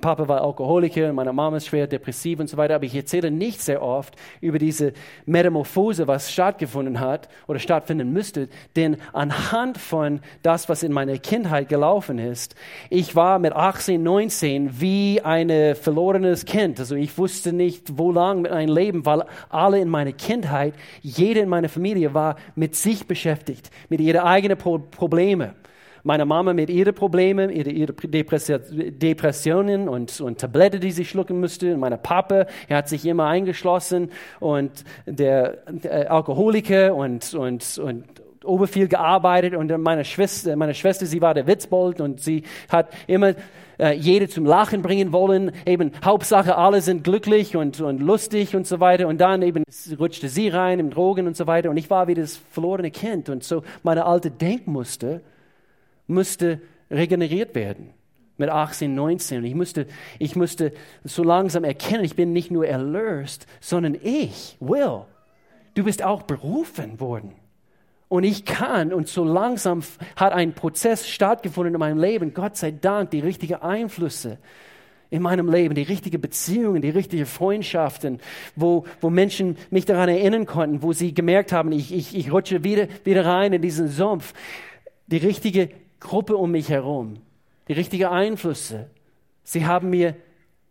Papa war Alkoholiker, meine Mama ist schwer depressiv und so weiter. Aber ich erzähle nicht sehr oft über diese Metamorphose, was stattgefunden hat oder stattfinden müsste. Denn anhand von das, was in meiner Kindheit gelaufen ist, ich war mit 18, 19 wie ein verlorenes Kind. Also ich wusste nicht, wo lang mit meinem Leben, weil alle in meiner Kindheit, jede in meiner Familie war mit sich beschäftigt, mit ihren eigenen Probleme meine Mama mit ihren Problemen, ihre, ihre Depressionen und, und Tablette, die sie schlucken musste. Und mein Papa, er hat sich immer eingeschlossen und der, der Alkoholiker und, und, und oberviel gearbeitet und meine Schwester, meine Schwester, sie war der Witzbold und sie hat immer äh, jede zum Lachen bringen wollen. Eben Hauptsache, alle sind glücklich und, und lustig und so weiter. Und dann eben rutschte sie rein im Drogen und so weiter. Und ich war wie das verlorene Kind. Und so meine alte Denkmuster musste regeneriert werden mit 18, 19. Und ich musste, ich musste so langsam erkennen, ich bin nicht nur erlöst, sondern ich, Will, du bist auch berufen worden. Und ich kann, und so langsam hat ein Prozess stattgefunden in meinem Leben, Gott sei Dank, die richtigen Einflüsse in meinem Leben, die richtige Beziehungen, die richtige Freundschaften, wo, wo Menschen mich daran erinnern konnten, wo sie gemerkt haben, ich, ich, ich rutsche wieder, wieder rein in diesen Sumpf. Die richtige Gruppe um mich herum, die richtigen Einflüsse. Sie haben mir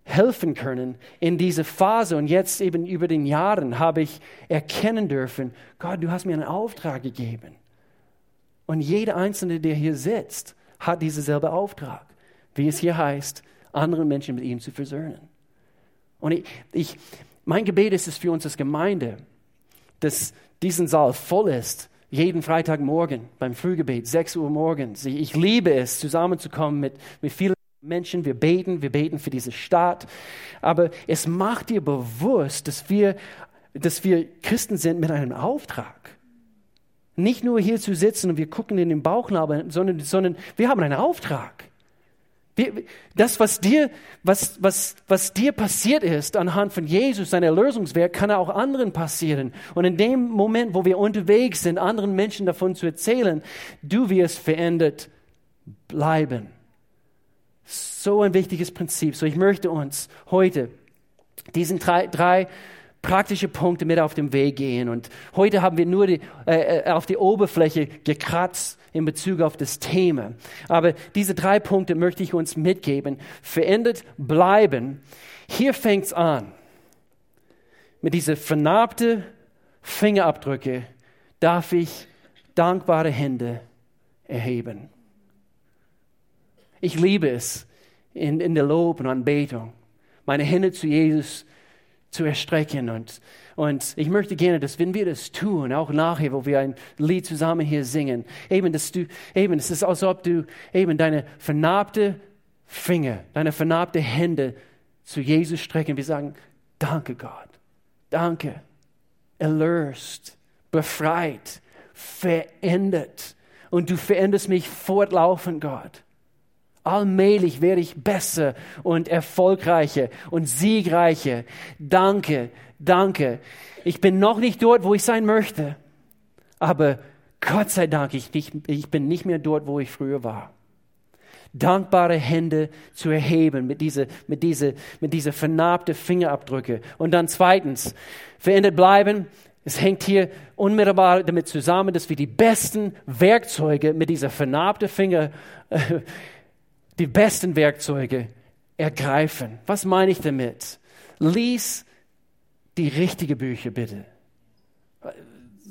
helfen können in diese Phase. Und jetzt eben über den Jahren habe ich erkennen dürfen, Gott, du hast mir einen Auftrag gegeben. Und jeder Einzelne, der hier sitzt, hat diesen selben Auftrag, wie es hier heißt, andere Menschen mit ihm zu versöhnen. Und ich, ich, mein Gebet ist es für uns als Gemeinde, dass diesen Saal voll ist, jeden Freitagmorgen beim Frühgebet, 6 Uhr morgens. Ich, liebe es, zusammenzukommen mit, mit vielen Menschen. Wir beten, wir beten für diese Stadt. Aber es macht dir bewusst, dass wir, dass wir Christen sind mit einem Auftrag. Nicht nur hier zu sitzen und wir gucken in den Bauchnabel, sondern, sondern wir haben einen Auftrag. Das, was dir, was, was, was dir passiert ist anhand von Jesus, sein Erlösungswerk, kann auch anderen passieren. Und in dem Moment, wo wir unterwegs sind, anderen Menschen davon zu erzählen, du wirst verändert bleiben. So ein wichtiges Prinzip. So, ich möchte uns heute diesen drei, drei praktische Punkte mit auf dem Weg gehen. Und heute haben wir nur die, äh, äh, auf die Oberfläche gekratzt in Bezug auf das Thema. Aber diese drei Punkte möchte ich uns mitgeben. Verändert bleiben. Hier fängt's an. Mit dieser vernarbte Fingerabdrücke darf ich dankbare Hände erheben. Ich liebe es in, in der Lob und Anbetung, meine Hände zu Jesus zu erstrecken. Und, und ich möchte gerne, dass wenn wir das tun, auch nachher, wo wir ein Lied zusammen hier singen, eben, dass du, eben, es ist, als ob du eben deine vernarbte Finger, deine vernarbte Hände zu Jesus strecken. Wir sagen, danke Gott, danke, erlöst, befreit, verändert. Und du veränderst mich fortlaufend, Gott. Allmählich werde ich besser und erfolgreicher und siegreicher. Danke, danke. Ich bin noch nicht dort, wo ich sein möchte, aber Gott sei Dank, ich, ich, ich bin nicht mehr dort, wo ich früher war. Dankbare Hände zu erheben mit dieser, mit dieser, mit dieser vernarbte Fingerabdrücke. Und dann zweitens, verändert bleiben. Es hängt hier unmittelbar damit zusammen, dass wir die besten Werkzeuge mit dieser vernarbten Finger die besten Werkzeuge ergreifen. Was meine ich damit? Lies die richtigen Bücher bitte.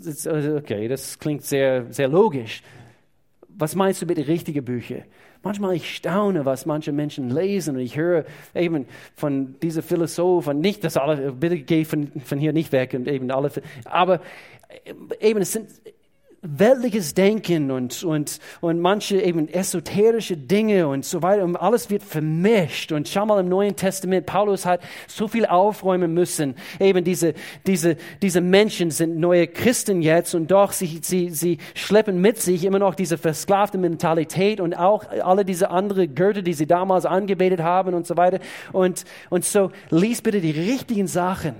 Also, okay, das klingt sehr, sehr logisch. Was meinst du mit den richtigen Büchern? Manchmal ich staune, was manche Menschen lesen und ich höre eben von dieser Philosophen, nicht, dass alle, bitte geh von, von hier nicht weg und eben alle, aber eben es sind weltliches Denken und, und, und manche eben esoterische Dinge und so weiter. Und alles wird vermischt. Und schau mal im Neuen Testament, Paulus hat so viel aufräumen müssen. Eben diese, diese, diese Menschen sind neue Christen jetzt und doch sie, sie, sie schleppen mit sich immer noch diese versklavte Mentalität und auch alle diese andere Götter, die sie damals angebetet haben und so weiter. Und, und so lies bitte die richtigen Sachen.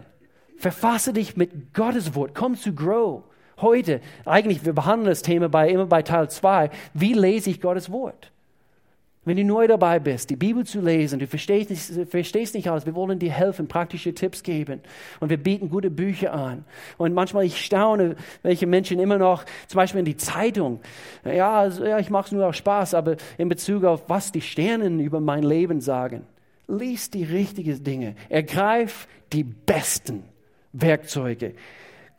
Verfasse dich mit Gottes Wort. Komm zu Grow heute, eigentlich, wir behandeln das Thema bei, immer bei Teil 2, wie lese ich Gottes Wort? Wenn du neu dabei bist, die Bibel zu lesen, du verstehst nicht, verstehst nicht alles, wir wollen dir helfen, praktische Tipps geben und wir bieten gute Bücher an. Und manchmal ich staune, welche Menschen immer noch, zum Beispiel in die Zeitung, ja, also, ja ich mache es nur aus Spaß, aber in Bezug auf was die Sternen über mein Leben sagen, lies die richtigen Dinge, ergreif die besten Werkzeuge.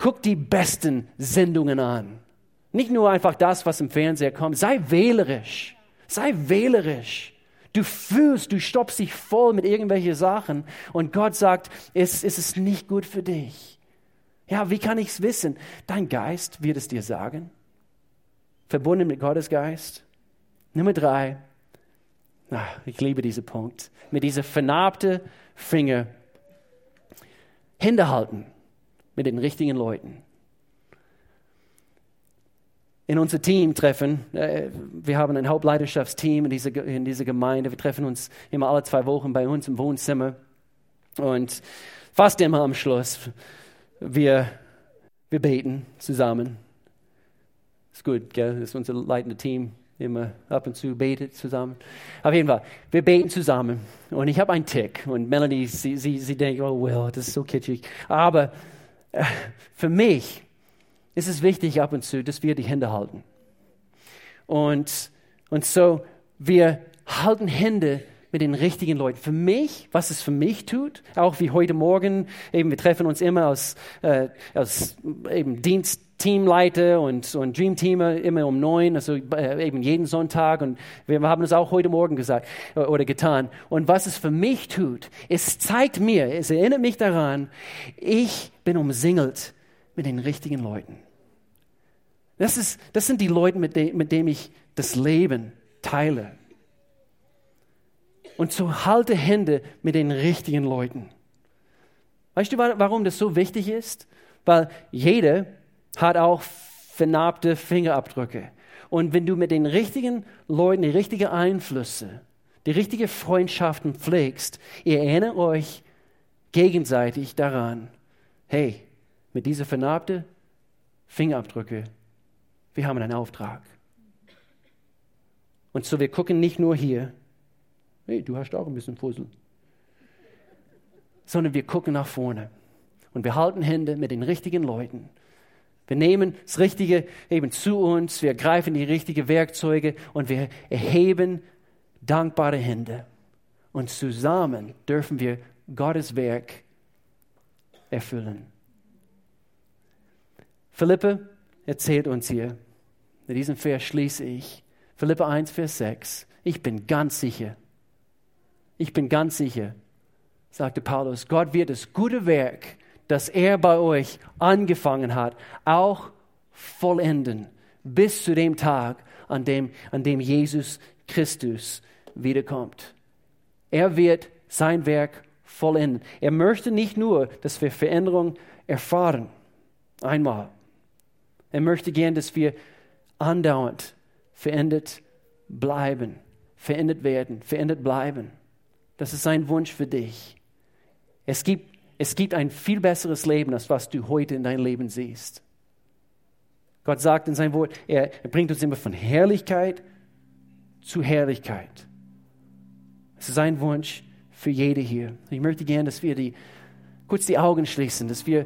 Guck die besten Sendungen an. Nicht nur einfach das, was im Fernseher kommt. Sei wählerisch. Sei wählerisch. Du fühlst, du stoppst dich voll mit irgendwelchen Sachen und Gott sagt, es, es ist nicht gut für dich. Ja, wie kann ich es wissen? Dein Geist wird es dir sagen. Verbunden mit Gottes Geist. Nummer drei. Ach, ich liebe diesen Punkt. Mit dieser vernarbte Finger Hände halten mit den richtigen Leuten. In unser Team treffen, äh, wir haben ein Hauptleiterschaftsteam in dieser, in dieser Gemeinde, wir treffen uns immer alle zwei Wochen bei uns im Wohnzimmer und fast immer am Schluss, wir, wir beten zusammen. Ist gut, gell? Das ist unser leitendes Team. immer ab und zu betet zusammen. Auf jeden Fall, wir beten zusammen. Und ich habe einen Tick. Und Melanie, sie, sie, sie denkt, oh, well, das ist so kitschig. Aber (laughs) für mich ist es wichtig ab und zu, dass wir die Hände halten. Und, und so, wir halten Hände mit den richtigen Leuten. Für mich, was es für mich tut, auch wie heute Morgen, eben wir treffen uns immer als, äh, als eben Dienstteamleiter und, und Dreamteamer immer um neun, also äh, eben jeden Sonntag und wir haben es auch heute Morgen gesagt äh, oder getan. Und was es für mich tut, es zeigt mir, es erinnert mich daran, ich bin umsingelt mit den richtigen Leuten. Das, ist, das sind die Leute, mit, de, mit denen ich das Leben teile und zu halte Hände mit den richtigen Leuten. Weißt du, warum das so wichtig ist? Weil jeder hat auch vernarbte Fingerabdrücke. Und wenn du mit den richtigen Leuten die richtigen Einflüsse, die richtigen Freundschaften pflegst, ihr erinnert euch gegenseitig daran, hey, mit diesen vernarbten Fingerabdrücke, wir haben einen Auftrag. Und so wir gucken nicht nur hier, hey, du hast auch ein bisschen Fussel. Sondern wir gucken nach vorne und wir halten Hände mit den richtigen Leuten. Wir nehmen das Richtige eben zu uns, wir greifen die richtigen Werkzeuge und wir erheben dankbare Hände. Und zusammen dürfen wir Gottes Werk erfüllen. Philippe erzählt uns hier, in diesem Vers schließe ich, Philippe 1, Vers 6, ich bin ganz sicher, ich bin ganz sicher, sagte Paulus, Gott wird das gute Werk, das er bei euch angefangen hat, auch vollenden, bis zu dem Tag, an dem, an dem Jesus Christus wiederkommt. Er wird sein Werk vollenden. Er möchte nicht nur, dass wir Veränderung erfahren, einmal. Er möchte gern, dass wir andauernd verändert bleiben, verändert werden, verändert bleiben. Das ist sein Wunsch für dich. Es gibt, es gibt ein viel besseres Leben, als was du heute in deinem Leben siehst. Gott sagt in seinem Wort, er, bringt uns immer von Herrlichkeit zu Herrlichkeit. Es ist sein Wunsch für jede hier. Ich möchte gerne, dass wir die, kurz die Augen schließen, dass wir